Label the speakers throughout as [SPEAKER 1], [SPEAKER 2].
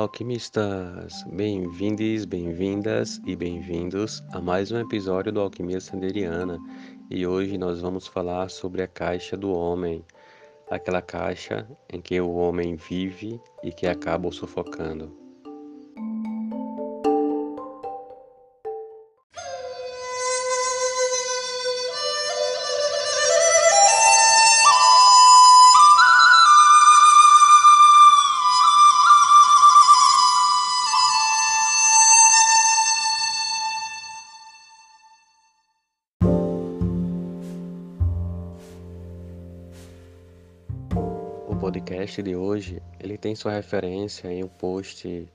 [SPEAKER 1] Alquimistas! Bem-vindos, bem-vindas e bem-vindos a mais um episódio do Alquimia Sanderiana. E hoje nós vamos falar sobre a caixa do homem, aquela caixa em que o homem vive e que acaba o sufocando. Podcast de hoje ele tem sua referência em um post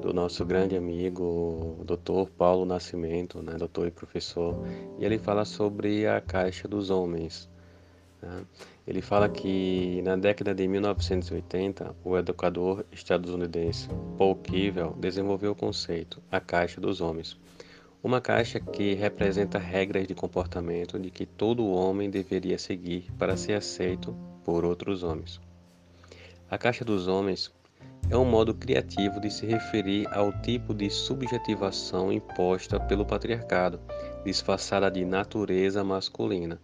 [SPEAKER 1] do nosso grande amigo Dr. Paulo Nascimento, né, doutor e professor, e ele fala sobre a caixa dos homens. Né? Ele fala que na década de 1980, o educador estadunidense Paul Kivel desenvolveu o conceito a caixa dos homens. Uma caixa que representa regras de comportamento de que todo homem deveria seguir para ser aceito por outros homens. A caixa dos homens é um modo criativo de se referir ao tipo de subjetivação imposta pelo patriarcado, disfarçada de natureza masculina,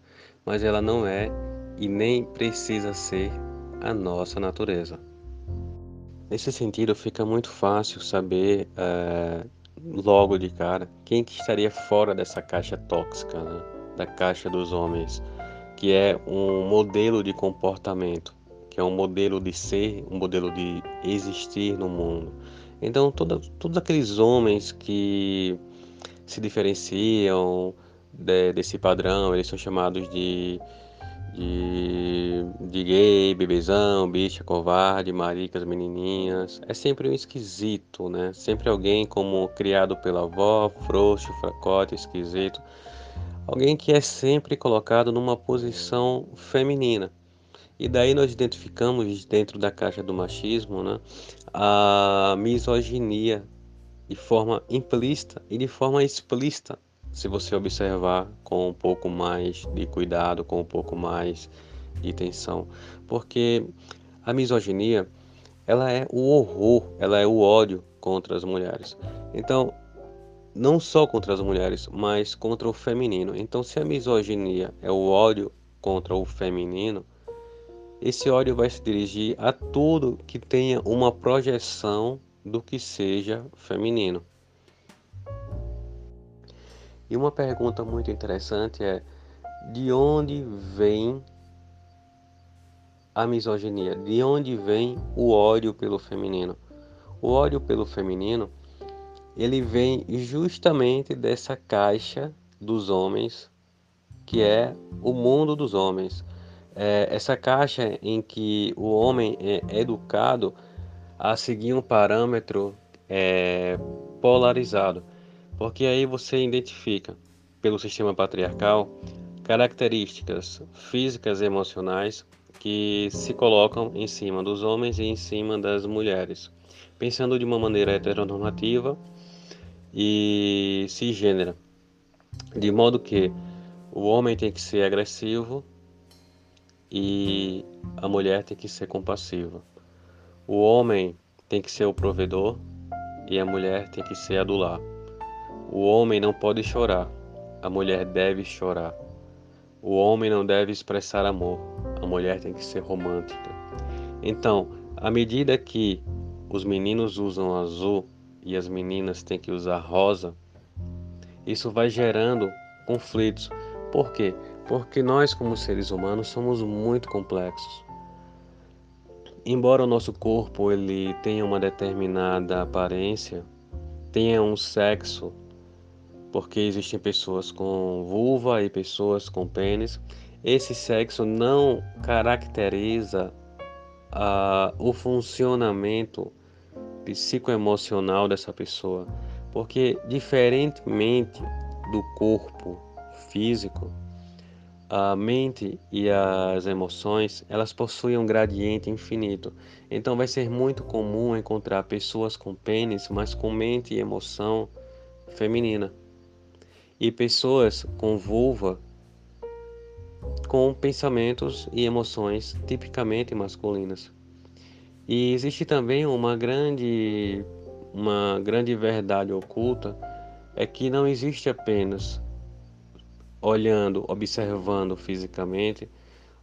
[SPEAKER 1] mas ela não é e nem precisa ser a nossa natureza. Nesse sentido, fica muito fácil saber é, logo de cara quem que estaria fora dessa caixa tóxica, né? da caixa dos homens, que é um modelo de comportamento que é um modelo de ser, um modelo de existir no mundo. Então, toda, todos aqueles homens que se diferenciam de, desse padrão, eles são chamados de, de, de gay, bebezão, bicha, covarde, maricas, menininhas. É sempre um esquisito, né? Sempre alguém como criado pela avó, frouxo, fracote, esquisito. Alguém que é sempre colocado numa posição feminina. E daí nós identificamos dentro da caixa do machismo né, a misoginia de forma implícita e de forma explícita, se você observar com um pouco mais de cuidado, com um pouco mais de atenção, porque a misoginia ela é o horror, ela é o ódio contra as mulheres. Então, não só contra as mulheres, mas contra o feminino. Então, se a misoginia é o ódio contra o feminino, esse ódio vai se dirigir a tudo que tenha uma projeção do que seja feminino. E uma pergunta muito interessante é: de onde vem a misoginia? De onde vem o ódio pelo feminino? O ódio pelo feminino, ele vem justamente dessa caixa dos homens, que é o mundo dos homens é, essa caixa em que o homem é educado a seguir um parâmetro é, polarizado, porque aí você identifica pelo sistema patriarcal características físicas e emocionais que se colocam em cima dos homens e em cima das mulheres, pensando de uma maneira heteronormativa e cisgênera, de modo que o homem tem que ser agressivo e a mulher tem que ser compassiva. O homem tem que ser o provedor e a mulher tem que ser adular. O homem não pode chorar, a mulher deve chorar. O homem não deve expressar amor, a mulher tem que ser romântica. Então, à medida que os meninos usam azul e as meninas têm que usar rosa, isso vai gerando conflitos. Por quê? Porque nós, como seres humanos, somos muito complexos. Embora o nosso corpo ele tenha uma determinada aparência, tenha um sexo, porque existem pessoas com vulva e pessoas com pênis, esse sexo não caracteriza uh, o funcionamento psicoemocional dessa pessoa, porque diferentemente do corpo físico, a mente e as emoções, elas possuem um gradiente infinito. Então vai ser muito comum encontrar pessoas com pênis, mas com mente e emoção feminina. E pessoas com vulva com pensamentos e emoções tipicamente masculinas. E existe também uma grande uma grande verdade oculta é que não existe apenas olhando, observando fisicamente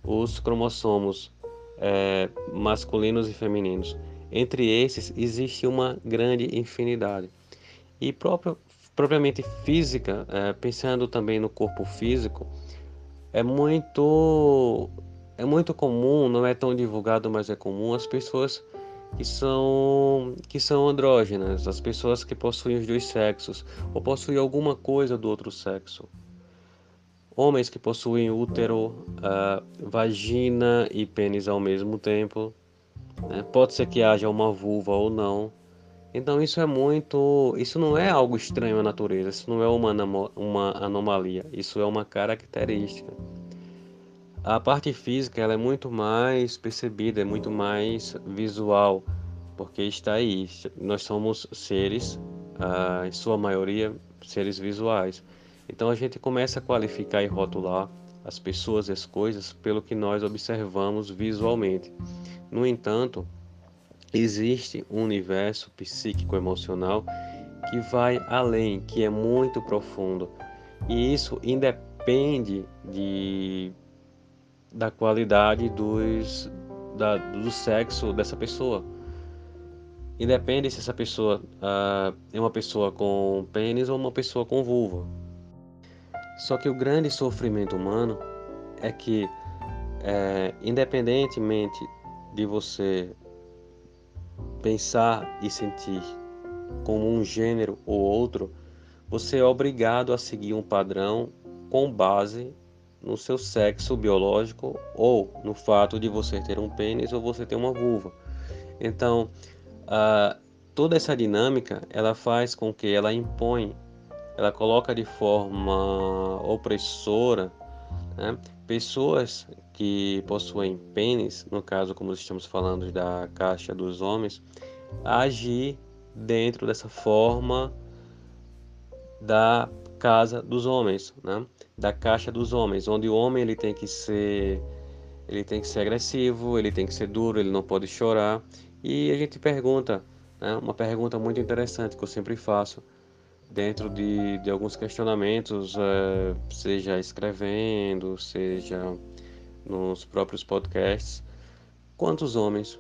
[SPEAKER 1] os cromossomos é, masculinos e femininos. Entre esses existe uma grande infinidade. E próprio, propriamente física, é, pensando também no corpo físico, é muito é muito comum, não é tão divulgado, mas é comum as pessoas que são que são andrógenas, as pessoas que possuem os dois sexos ou possuem alguma coisa do outro sexo. Homens que possuem útero, uh, vagina e pênis ao mesmo tempo. Né? Pode ser que haja uma vulva ou não. Então isso é muito, isso não é algo estranho à natureza, isso não é uma, uma anomalia, isso é uma característica. A parte física ela é muito mais percebida, é muito mais visual, porque está aí. Nós somos seres, ah, em sua maioria, seres visuais. Então a gente começa a qualificar e rotular as pessoas e as coisas pelo que nós observamos visualmente. No entanto, existe um universo psíquico emocional que vai além, que é muito profundo. E isso independe de da qualidade dos, da, do sexo dessa pessoa. Independe se essa pessoa uh, é uma pessoa com pênis ou uma pessoa com vulva. Só que o grande sofrimento humano é que, é, independentemente de você pensar e sentir como um gênero ou outro, você é obrigado a seguir um padrão com base no seu sexo biológico ou no fato de você ter um pênis ou você ter uma vulva. Então, uh, toda essa dinâmica ela faz com que ela impõe, ela coloca de forma opressora né, pessoas que possuem pênis, no caso como estamos falando da caixa dos homens, agir dentro dessa forma da casa dos homens, né? da caixa dos homens, onde o homem ele tem que ser ele tem que ser agressivo, ele tem que ser duro, ele não pode chorar. E a gente pergunta, né? uma pergunta muito interessante que eu sempre faço dentro de, de alguns questionamentos, é, seja escrevendo, seja nos próprios podcasts, quantos homens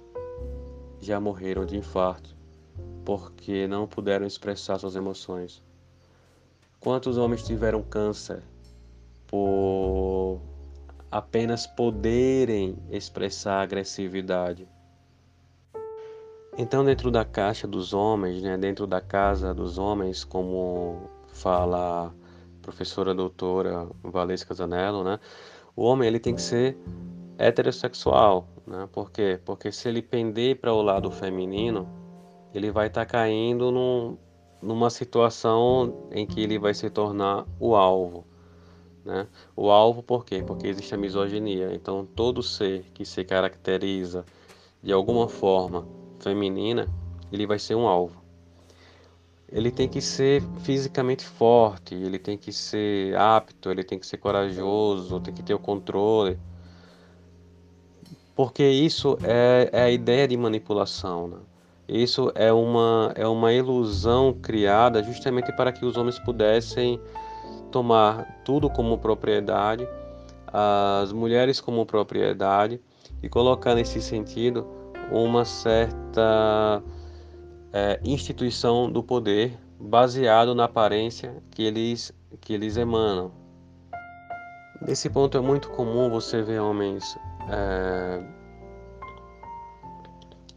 [SPEAKER 1] já morreram de infarto porque não puderam expressar suas emoções? Quantos homens tiveram câncer por apenas poderem expressar agressividade? Então, dentro da caixa dos homens, né, dentro da casa dos homens, como fala a professora doutora Valesca Zanello, né, o homem ele tem que ser heterossexual, né? Por quê? Porque se ele pender para o lado feminino, ele vai estar tá caindo num, numa situação em que ele vai se tornar o alvo. Né? O alvo por quê? Porque existe a misoginia. Então, todo ser que se caracteriza de alguma forma feminina, ele vai ser um alvo. Ele tem que ser fisicamente forte, ele tem que ser apto, ele tem que ser corajoso, tem que ter o controle. Porque isso é, é a ideia de manipulação. Né? Isso é uma, é uma ilusão criada justamente para que os homens pudessem tomar tudo como propriedade, as mulheres como propriedade e colocar nesse sentido uma certa é, instituição do poder baseado na aparência que eles, que eles emanam. Nesse ponto é muito comum você ver homens é,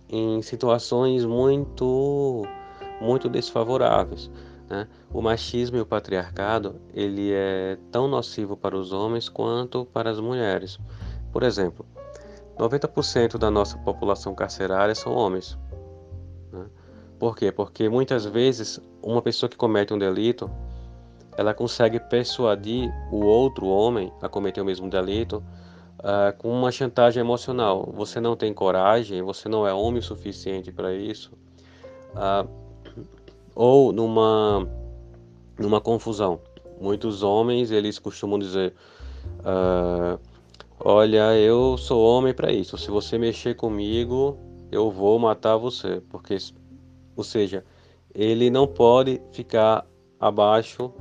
[SPEAKER 1] em situações muito muito desfavoráveis. Né? O machismo e o patriarcado ele é tão nocivo para os homens quanto para as mulheres. Por exemplo, 90% da nossa população carcerária são homens. Né? Por quê? Porque muitas vezes uma pessoa que comete um delito ela consegue persuadir o outro homem a cometer o mesmo delito uh, com uma chantagem emocional. Você não tem coragem, você não é homem o suficiente para isso. Uh, ou numa, numa confusão. Muitos homens eles costumam dizer: uh, Olha, eu sou homem para isso. Se você mexer comigo, eu vou matar você. Porque, ou seja, ele não pode ficar abaixo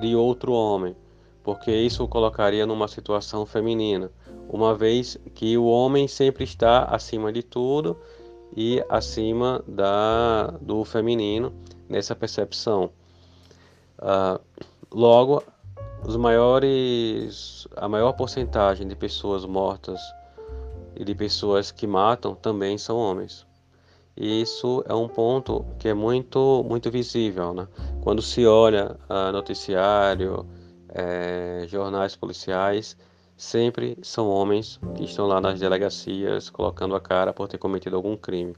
[SPEAKER 1] de outro homem, porque isso o colocaria numa situação feminina, uma vez que o homem sempre está acima de tudo e acima da, do feminino nessa percepção. Uh, logo, os maiores, a maior porcentagem de pessoas mortas e de pessoas que matam também são homens. E isso é um ponto que é muito, muito visível, né? Quando se olha uh, noticiário, é, jornais policiais, sempre são homens que estão lá nas delegacias colocando a cara por ter cometido algum crime.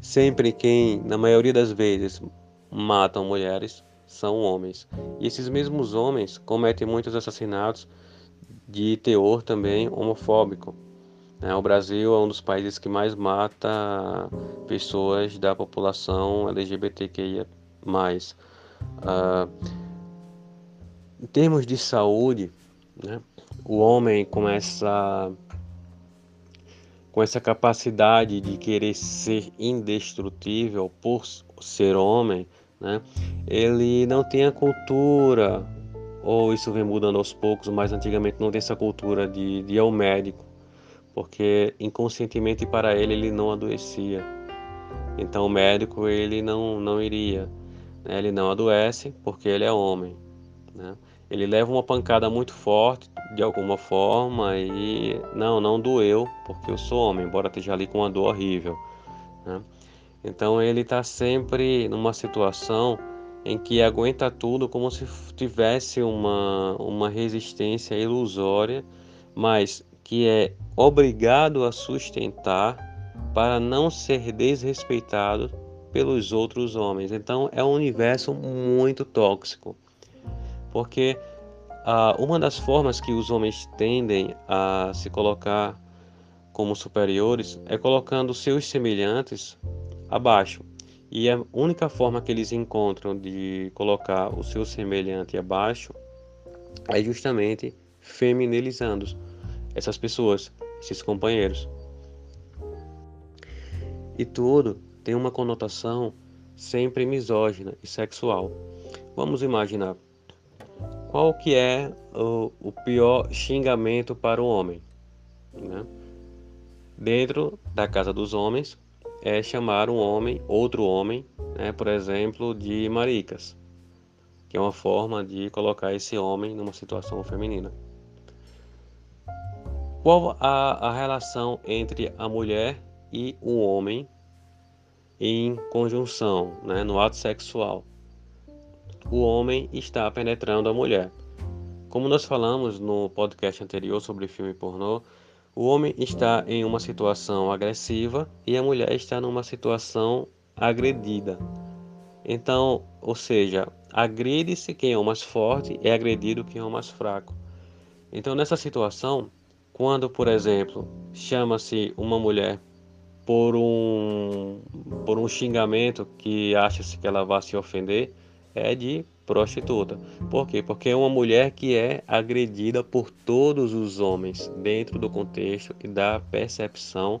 [SPEAKER 1] Sempre quem, na maioria das vezes, matam mulheres são homens. E esses mesmos homens cometem muitos assassinatos de teor também homofóbico. Né? O Brasil é um dos países que mais mata pessoas da população LGBTQIA. Uh, em termos de saúde, né, o homem com essa, com essa capacidade de querer ser indestrutível por ser homem, né, ele não tem a cultura, ou isso vem mudando aos poucos, mas antigamente não tem essa cultura de, de ir ao médico porque inconscientemente para ele ele não adoecia. Então o médico ele não não iria, né? ele não adoece porque ele é homem. Né? Ele leva uma pancada muito forte de alguma forma e não não doeu porque eu sou homem, embora esteja ali com uma dor horrível. Né? Então ele está sempre numa situação em que aguenta tudo como se tivesse uma, uma resistência ilusória, mas que é obrigado a sustentar para não ser desrespeitado pelos outros homens. Então é um universo muito tóxico, porque ah, uma das formas que os homens tendem a se colocar como superiores é colocando seus semelhantes abaixo. E a única forma que eles encontram de colocar o seu semelhante abaixo é justamente feminilizando-os essas pessoas, esses companheiros. E tudo tem uma conotação sempre misógina e sexual. Vamos imaginar qual que é o, o pior xingamento para o homem. Né? Dentro da casa dos homens é chamar um homem, outro homem, né, por exemplo, de maricas, que é uma forma de colocar esse homem numa situação feminina. Qual a, a relação entre a mulher e o homem em conjunção, né, no ato sexual? O homem está penetrando a mulher. Como nós falamos no podcast anterior sobre filme pornô, o homem está em uma situação agressiva e a mulher está numa situação agredida. Então, ou seja, agride-se quem é o mais forte e é agredido quem é o mais fraco. Então, nessa situação, quando, por exemplo, chama-se uma mulher por um, por um xingamento que acha-se que ela vai se ofender, é de prostituta. Por quê? Porque é uma mulher que é agredida por todos os homens dentro do contexto e da percepção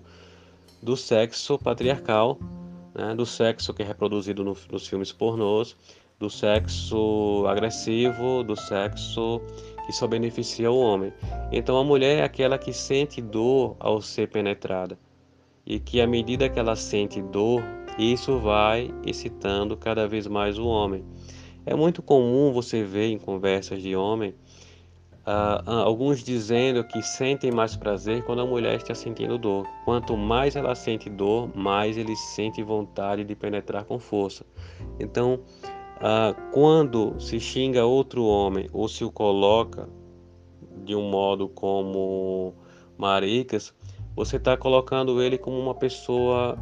[SPEAKER 1] do sexo patriarcal, né? do sexo que é reproduzido no, nos filmes pornôs, do sexo agressivo, do sexo que só beneficia o homem. Então a mulher é aquela que sente dor ao ser penetrada e que à medida que ela sente dor, isso vai excitando cada vez mais o homem. É muito comum você ver em conversas de homem uh, alguns dizendo que sentem mais prazer quando a mulher está sentindo dor. Quanto mais ela sente dor, mais ele sente vontade de penetrar com força. Então, ah, quando se xinga outro homem ou se o coloca de um modo como maricas, você está colocando ele como uma pessoa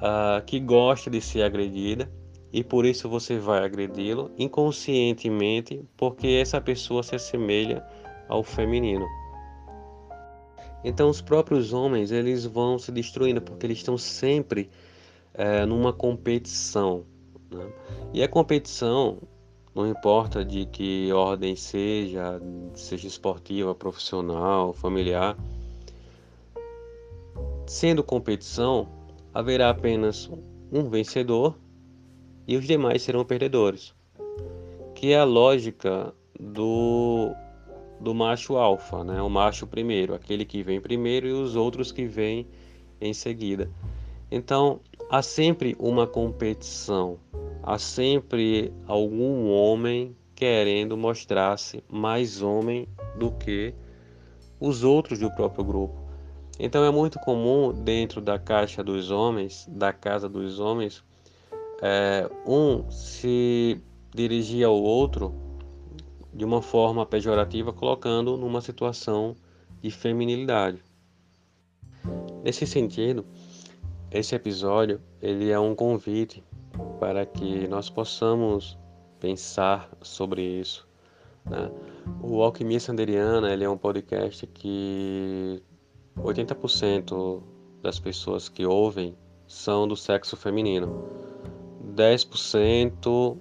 [SPEAKER 1] ah, que gosta de ser agredida e por isso você vai agredi-lo inconscientemente, porque essa pessoa se assemelha ao feminino. Então os próprios homens eles vão se destruindo porque eles estão sempre é, numa competição. Né? E a competição não importa de que ordem seja, seja esportiva, profissional, familiar, sendo competição, haverá apenas um vencedor e os demais serão perdedores, que é a lógica do do macho alfa, né? O macho primeiro, aquele que vem primeiro e os outros que vêm em seguida. Então, há sempre uma competição, há sempre algum homem querendo mostrar-se mais homem do que os outros do próprio grupo. Então é muito comum dentro da caixa dos homens, da casa dos homens, é, um se dirigir ao outro de uma forma pejorativa, colocando numa situação de feminilidade. Nesse sentido, esse episódio ele é um convite para que nós possamos pensar sobre isso. Né? O Alquimia Sanderiana ele é um podcast que 80% das pessoas que ouvem são do sexo feminino, 10%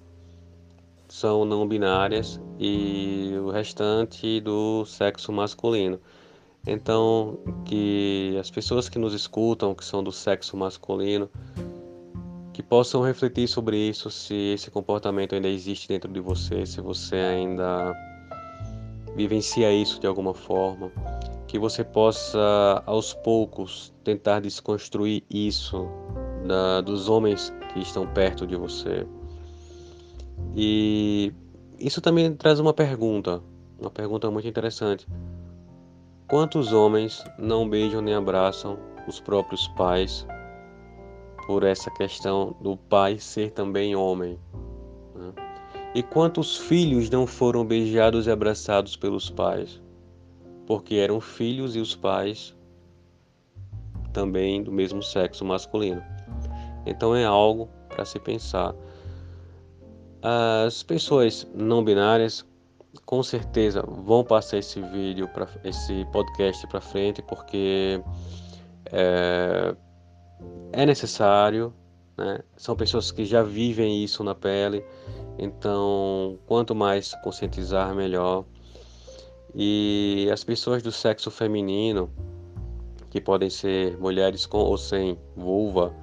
[SPEAKER 1] são não binárias e o restante do sexo masculino. Então, que as pessoas que nos escutam, que são do sexo masculino, que possam refletir sobre isso, se esse comportamento ainda existe dentro de você, se você ainda vivencia isso de alguma forma, que você possa aos poucos tentar desconstruir isso da, dos homens que estão perto de você. E isso também traz uma pergunta, uma pergunta muito interessante. Quantos homens não beijam nem abraçam os próprios pais por essa questão do pai ser também homem? Né? E quantos filhos não foram beijados e abraçados pelos pais? Porque eram filhos e os pais também do mesmo sexo masculino. Então é algo para se pensar. As pessoas não binárias com certeza vão passar esse vídeo para esse podcast para frente porque é, é necessário, né? São pessoas que já vivem isso na pele, então quanto mais conscientizar melhor. E as pessoas do sexo feminino, que podem ser mulheres com ou sem vulva,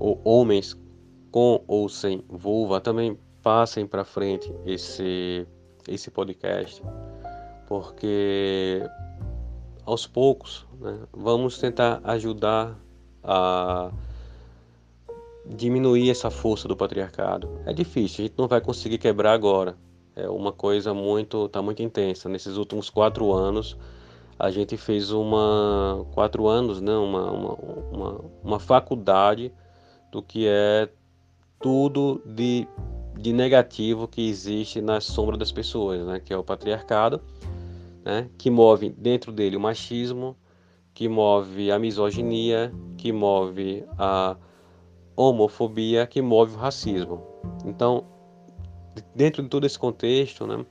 [SPEAKER 1] ou homens com ou sem vulva, também passem para frente esse esse podcast, porque aos poucos né, vamos tentar ajudar a diminuir essa força do patriarcado. É difícil, a gente não vai conseguir quebrar agora. É uma coisa muito, tá muito intensa. Nesses últimos quatro anos, a gente fez uma quatro anos, né, uma, uma, uma, uma faculdade do que é tudo de de negativo que existe na sombra das pessoas, né? que é o patriarcado, né? que move dentro dele o machismo, que move a misoginia, que move a homofobia, que move o racismo. Então, dentro de todo esse contexto, né,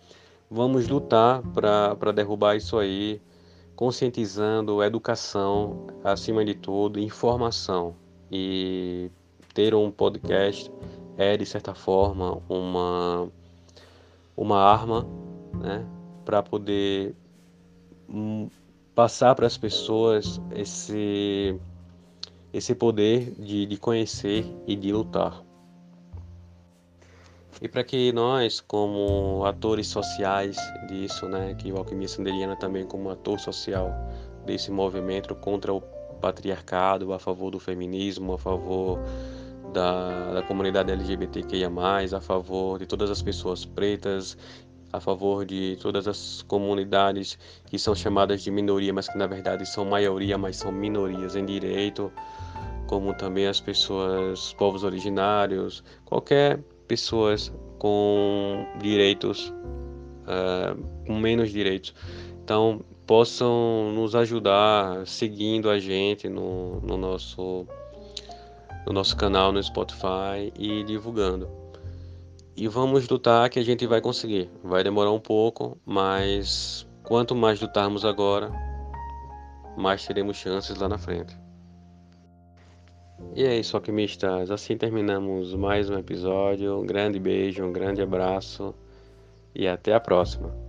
[SPEAKER 1] vamos lutar para derrubar isso aí, conscientizando, educação, acima de tudo, informação. E ter um podcast é de certa forma uma uma arma, né, para poder hum, passar para as pessoas esse esse poder de, de conhecer e de lutar. E para que nós, como atores sociais disso, né, que o Alquimia Sanderiana também como ator social desse movimento contra o patriarcado, a favor do feminismo, a favor da, da comunidade LGBTQIA, a favor de todas as pessoas pretas, a favor de todas as comunidades que são chamadas de minoria, mas que na verdade são maioria, mas são minorias em direito, como também as pessoas, povos originários, qualquer pessoas com direitos, uh, com menos direitos. Então, possam nos ajudar seguindo a gente no, no nosso no nosso canal no Spotify e divulgando. E vamos lutar que a gente vai conseguir. Vai demorar um pouco, mas quanto mais lutarmos agora, mais teremos chances lá na frente. E é isso, alquimistas. Assim terminamos mais um episódio. Um grande beijo, um grande abraço e até a próxima.